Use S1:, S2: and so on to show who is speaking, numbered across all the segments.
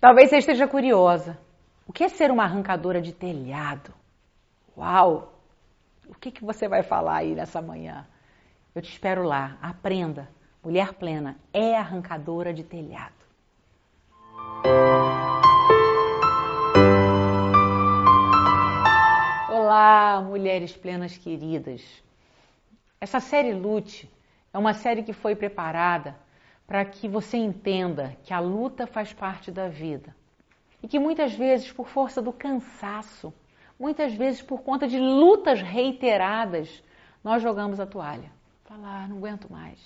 S1: Talvez você esteja curiosa. O que é ser uma arrancadora de telhado? Uau! O que, que você vai falar aí nessa manhã? Eu te espero lá. Aprenda. Mulher plena é arrancadora de telhado. Olá, mulheres plenas queridas. Essa série Lute é uma série que foi preparada para que você entenda que a luta faz parte da vida e que muitas vezes, por força do cansaço, muitas vezes por conta de lutas reiteradas, nós jogamos a toalha. Falar, ah, não aguento mais.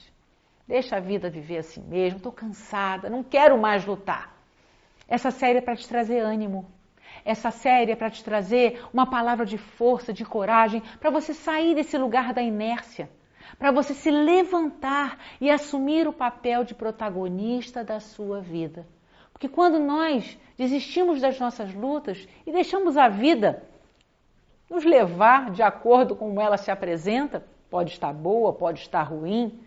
S1: Deixa a vida viver assim mesmo, estou cansada, não quero mais lutar. Essa série é para te trazer ânimo. Essa série é para te trazer uma palavra de força, de coragem, para você sair desse lugar da inércia para você se levantar e assumir o papel de protagonista da sua vida. Porque quando nós desistimos das nossas lutas e deixamos a vida nos levar de acordo com como ela se apresenta, pode estar boa, pode estar ruim,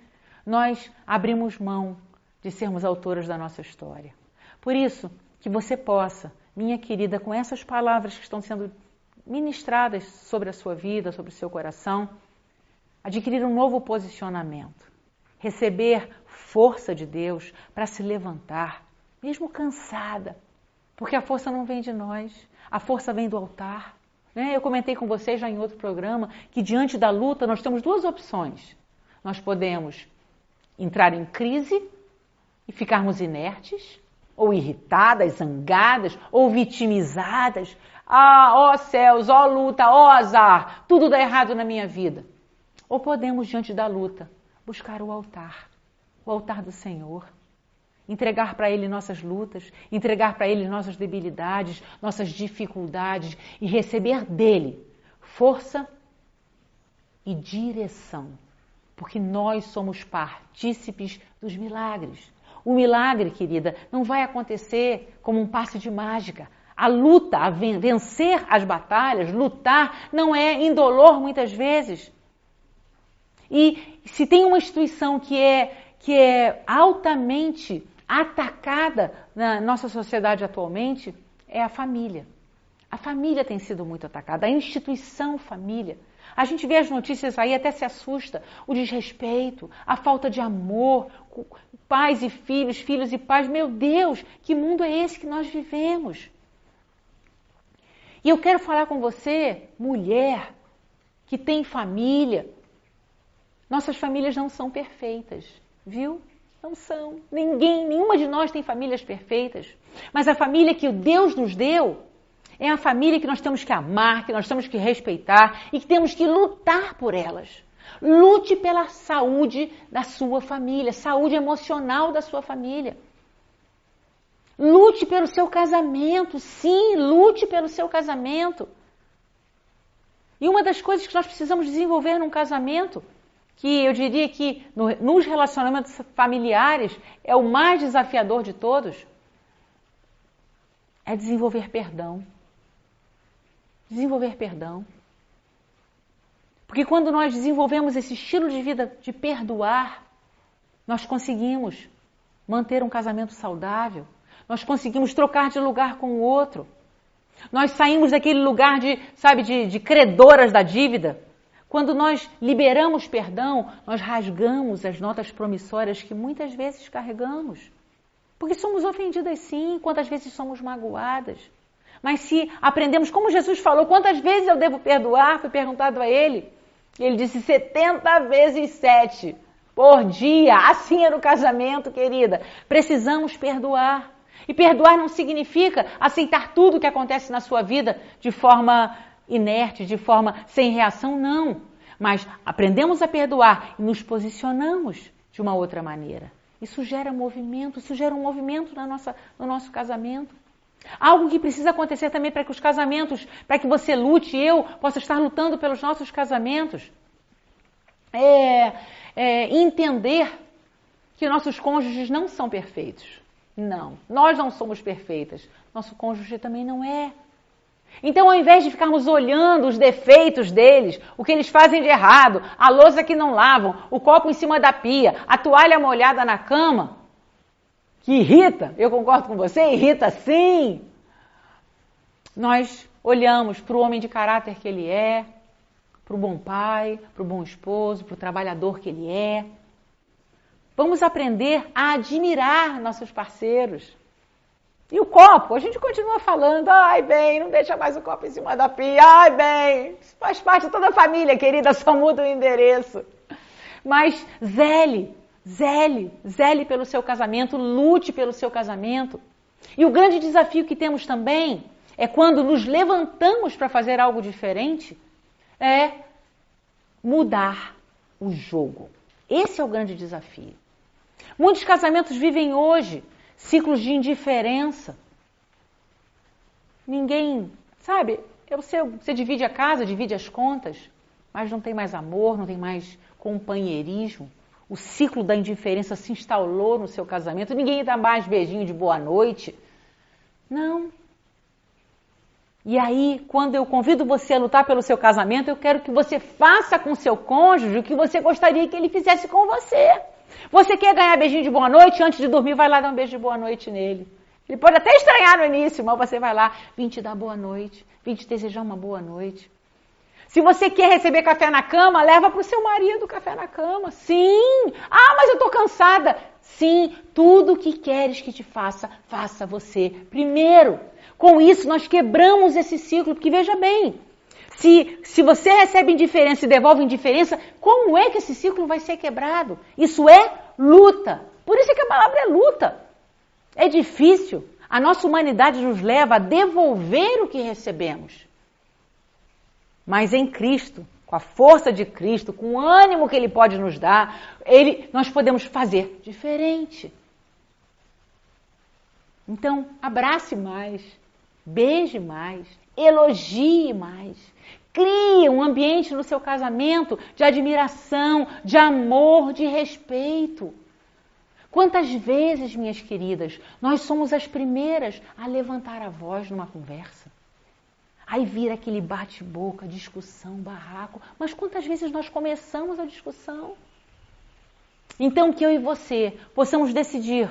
S1: nós abrimos mão de sermos autoras da nossa história. Por isso, que você possa, minha querida, com essas palavras que estão sendo ministradas sobre a sua vida, sobre o seu coração, adquirir um novo posicionamento, receber força de Deus para se levantar, mesmo cansada, porque a força não vem de nós, a força vem do altar. Né? Eu comentei com vocês já em outro programa que diante da luta nós temos duas opções. Nós podemos entrar em crise e ficarmos inertes, ou irritadas, zangadas, ou vitimizadas. Ah, ó céus, ó luta, ó azar, tudo dá errado na minha vida. Ou podemos, diante da luta, buscar o altar, o altar do Senhor. Entregar para Ele nossas lutas, entregar para Ele nossas debilidades, nossas dificuldades e receber dele força e direção. Porque nós somos partícipes dos milagres. O milagre, querida, não vai acontecer como um passe de mágica. A luta, a vencer as batalhas, lutar, não é indolor muitas vezes. E se tem uma instituição que é, que é altamente atacada na nossa sociedade atualmente, é a família. A família tem sido muito atacada, a instituição família. A gente vê as notícias aí até se assusta. O desrespeito, a falta de amor, pais e filhos, filhos e pais. Meu Deus, que mundo é esse que nós vivemos? E eu quero falar com você, mulher, que tem família, nossas famílias não são perfeitas, viu? Não são. Ninguém, nenhuma de nós tem famílias perfeitas. Mas a família que Deus nos deu é a família que nós temos que amar, que nós temos que respeitar e que temos que lutar por elas. Lute pela saúde da sua família, saúde emocional da sua família. Lute pelo seu casamento, sim, lute pelo seu casamento. E uma das coisas que nós precisamos desenvolver num casamento que eu diria que no, nos relacionamentos familiares é o mais desafiador de todos, é desenvolver perdão. Desenvolver perdão. Porque quando nós desenvolvemos esse estilo de vida de perdoar, nós conseguimos manter um casamento saudável, nós conseguimos trocar de lugar com o outro. Nós saímos daquele lugar de, sabe, de, de credoras da dívida quando nós liberamos perdão, nós rasgamos as notas promissórias que muitas vezes carregamos. Porque somos ofendidas sim, quantas vezes somos magoadas. Mas se aprendemos, como Jesus falou, quantas vezes eu devo perdoar? Foi perguntado a ele. Ele disse 70 vezes 7 por dia. Assim era o casamento, querida. Precisamos perdoar. E perdoar não significa aceitar tudo que acontece na sua vida de forma inerte, de forma sem reação, não. Mas aprendemos a perdoar e nos posicionamos de uma outra maneira. Isso gera movimento, isso gera um movimento na nossa, no nosso casamento. Algo que precisa acontecer também para que os casamentos, para que você lute eu possa estar lutando pelos nossos casamentos. É, é entender que nossos cônjuges não são perfeitos. Não, nós não somos perfeitas. Nosso cônjuge também não é. Então, ao invés de ficarmos olhando os defeitos deles, o que eles fazem de errado, a louça que não lavam, o copo em cima da pia, a toalha molhada na cama, que irrita, eu concordo com você, irrita sim. Nós olhamos para o homem de caráter que ele é, para o bom pai, para o bom esposo, para o trabalhador que ele é. Vamos aprender a admirar nossos parceiros. E o copo, a gente continua falando, ai bem, não deixa mais o copo em cima da pia, ai bem, faz parte de toda a família, querida, só muda o endereço. Mas zele, zele, zele pelo seu casamento, lute pelo seu casamento. E o grande desafio que temos também é quando nos levantamos para fazer algo diferente, é mudar o jogo. Esse é o grande desafio. Muitos casamentos vivem hoje ciclos de indiferença. Ninguém, sabe, você, você divide a casa, divide as contas, mas não tem mais amor, não tem mais companheirismo. O ciclo da indiferença se instalou no seu casamento. Ninguém dá mais beijinho de boa noite. Não. E aí, quando eu convido você a lutar pelo seu casamento, eu quero que você faça com seu cônjuge o que você gostaria que ele fizesse com você. Você quer ganhar beijinho de boa noite? Antes de dormir, vai lá dar um beijo de boa noite nele. Ele pode até estranhar no início, mas você vai lá, vim te dar boa noite, vim te desejar uma boa noite. Se você quer receber café na cama, leva para o seu marido café na cama. Sim! Ah, mas eu estou cansada. Sim, tudo que queres que te faça, faça você primeiro. Com isso, nós quebramos esse ciclo, porque veja bem, se, se você recebe indiferença e devolve indiferença, como é que esse ciclo vai ser quebrado? Isso é luta. Por isso é que a palavra é luta. É difícil. A nossa humanidade nos leva a devolver o que recebemos. Mas em Cristo, com a força de Cristo, com o ânimo que Ele pode nos dar, ele, nós podemos fazer diferente. Então, abrace mais, beije mais, elogie mais. Crie um ambiente no seu casamento de admiração, de amor, de respeito. Quantas vezes, minhas queridas, nós somos as primeiras a levantar a voz numa conversa? Aí vira aquele bate-boca, discussão, barraco. Mas quantas vezes nós começamos a discussão? Então, que eu e você possamos decidir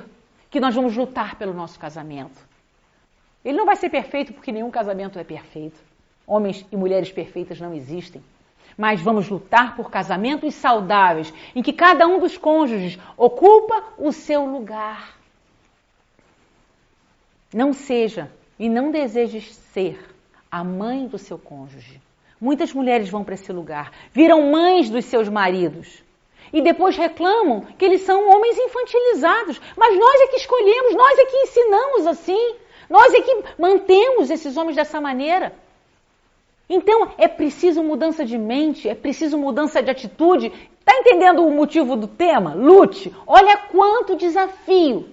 S1: que nós vamos lutar pelo nosso casamento. Ele não vai ser perfeito porque nenhum casamento é perfeito. Homens e mulheres perfeitas não existem. Mas vamos lutar por casamentos saudáveis, em que cada um dos cônjuges ocupa o seu lugar. Não seja e não desejes ser a mãe do seu cônjuge. Muitas mulheres vão para esse lugar, viram mães dos seus maridos e depois reclamam que eles são homens infantilizados. Mas nós é que escolhemos, nós é que ensinamos assim, nós é que mantemos esses homens dessa maneira. Então é preciso mudança de mente, é preciso mudança de atitude. Está entendendo o motivo do tema? Lute. Olha quanto desafio.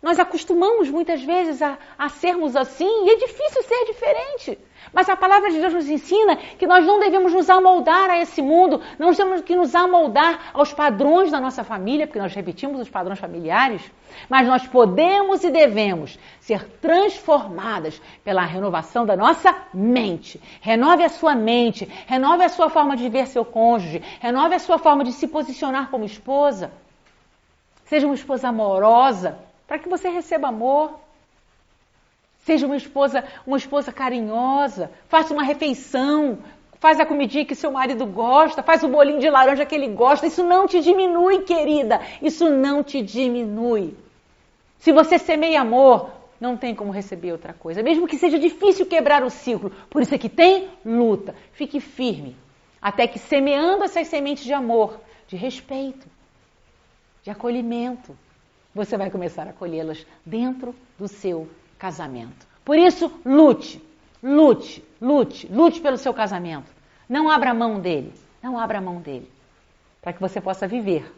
S1: Nós acostumamos muitas vezes a, a sermos assim e é difícil ser diferente. Mas a palavra de Deus nos ensina que nós não devemos nos amoldar a esse mundo, não temos que nos amoldar aos padrões da nossa família, porque nós repetimos os padrões familiares, mas nós podemos e devemos ser transformadas pela renovação da nossa mente. Renove a sua mente, renove a sua forma de ver seu cônjuge, renove a sua forma de se posicionar como esposa. Seja uma esposa amorosa, para que você receba amor. Seja uma esposa, uma esposa carinhosa, faça uma refeição, faz a comidinha que seu marido gosta, faz o bolinho de laranja que ele gosta. Isso não te diminui, querida. Isso não te diminui. Se você semeia amor, não tem como receber outra coisa. Mesmo que seja difícil quebrar o ciclo. Por isso é que tem luta. Fique firme. Até que semeando essas sementes de amor, de respeito, de acolhimento, você vai começar a colhê-las dentro do seu casamento. Por isso, lute, lute, lute, lute pelo seu casamento. Não abra mão dele, não abra mão dele, para que você possa viver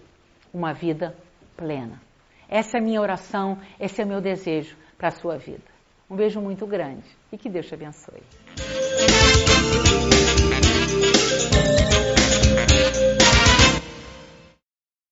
S1: uma vida plena. Essa é a minha oração, esse é o meu desejo para a sua vida. Um beijo muito grande e que Deus te abençoe.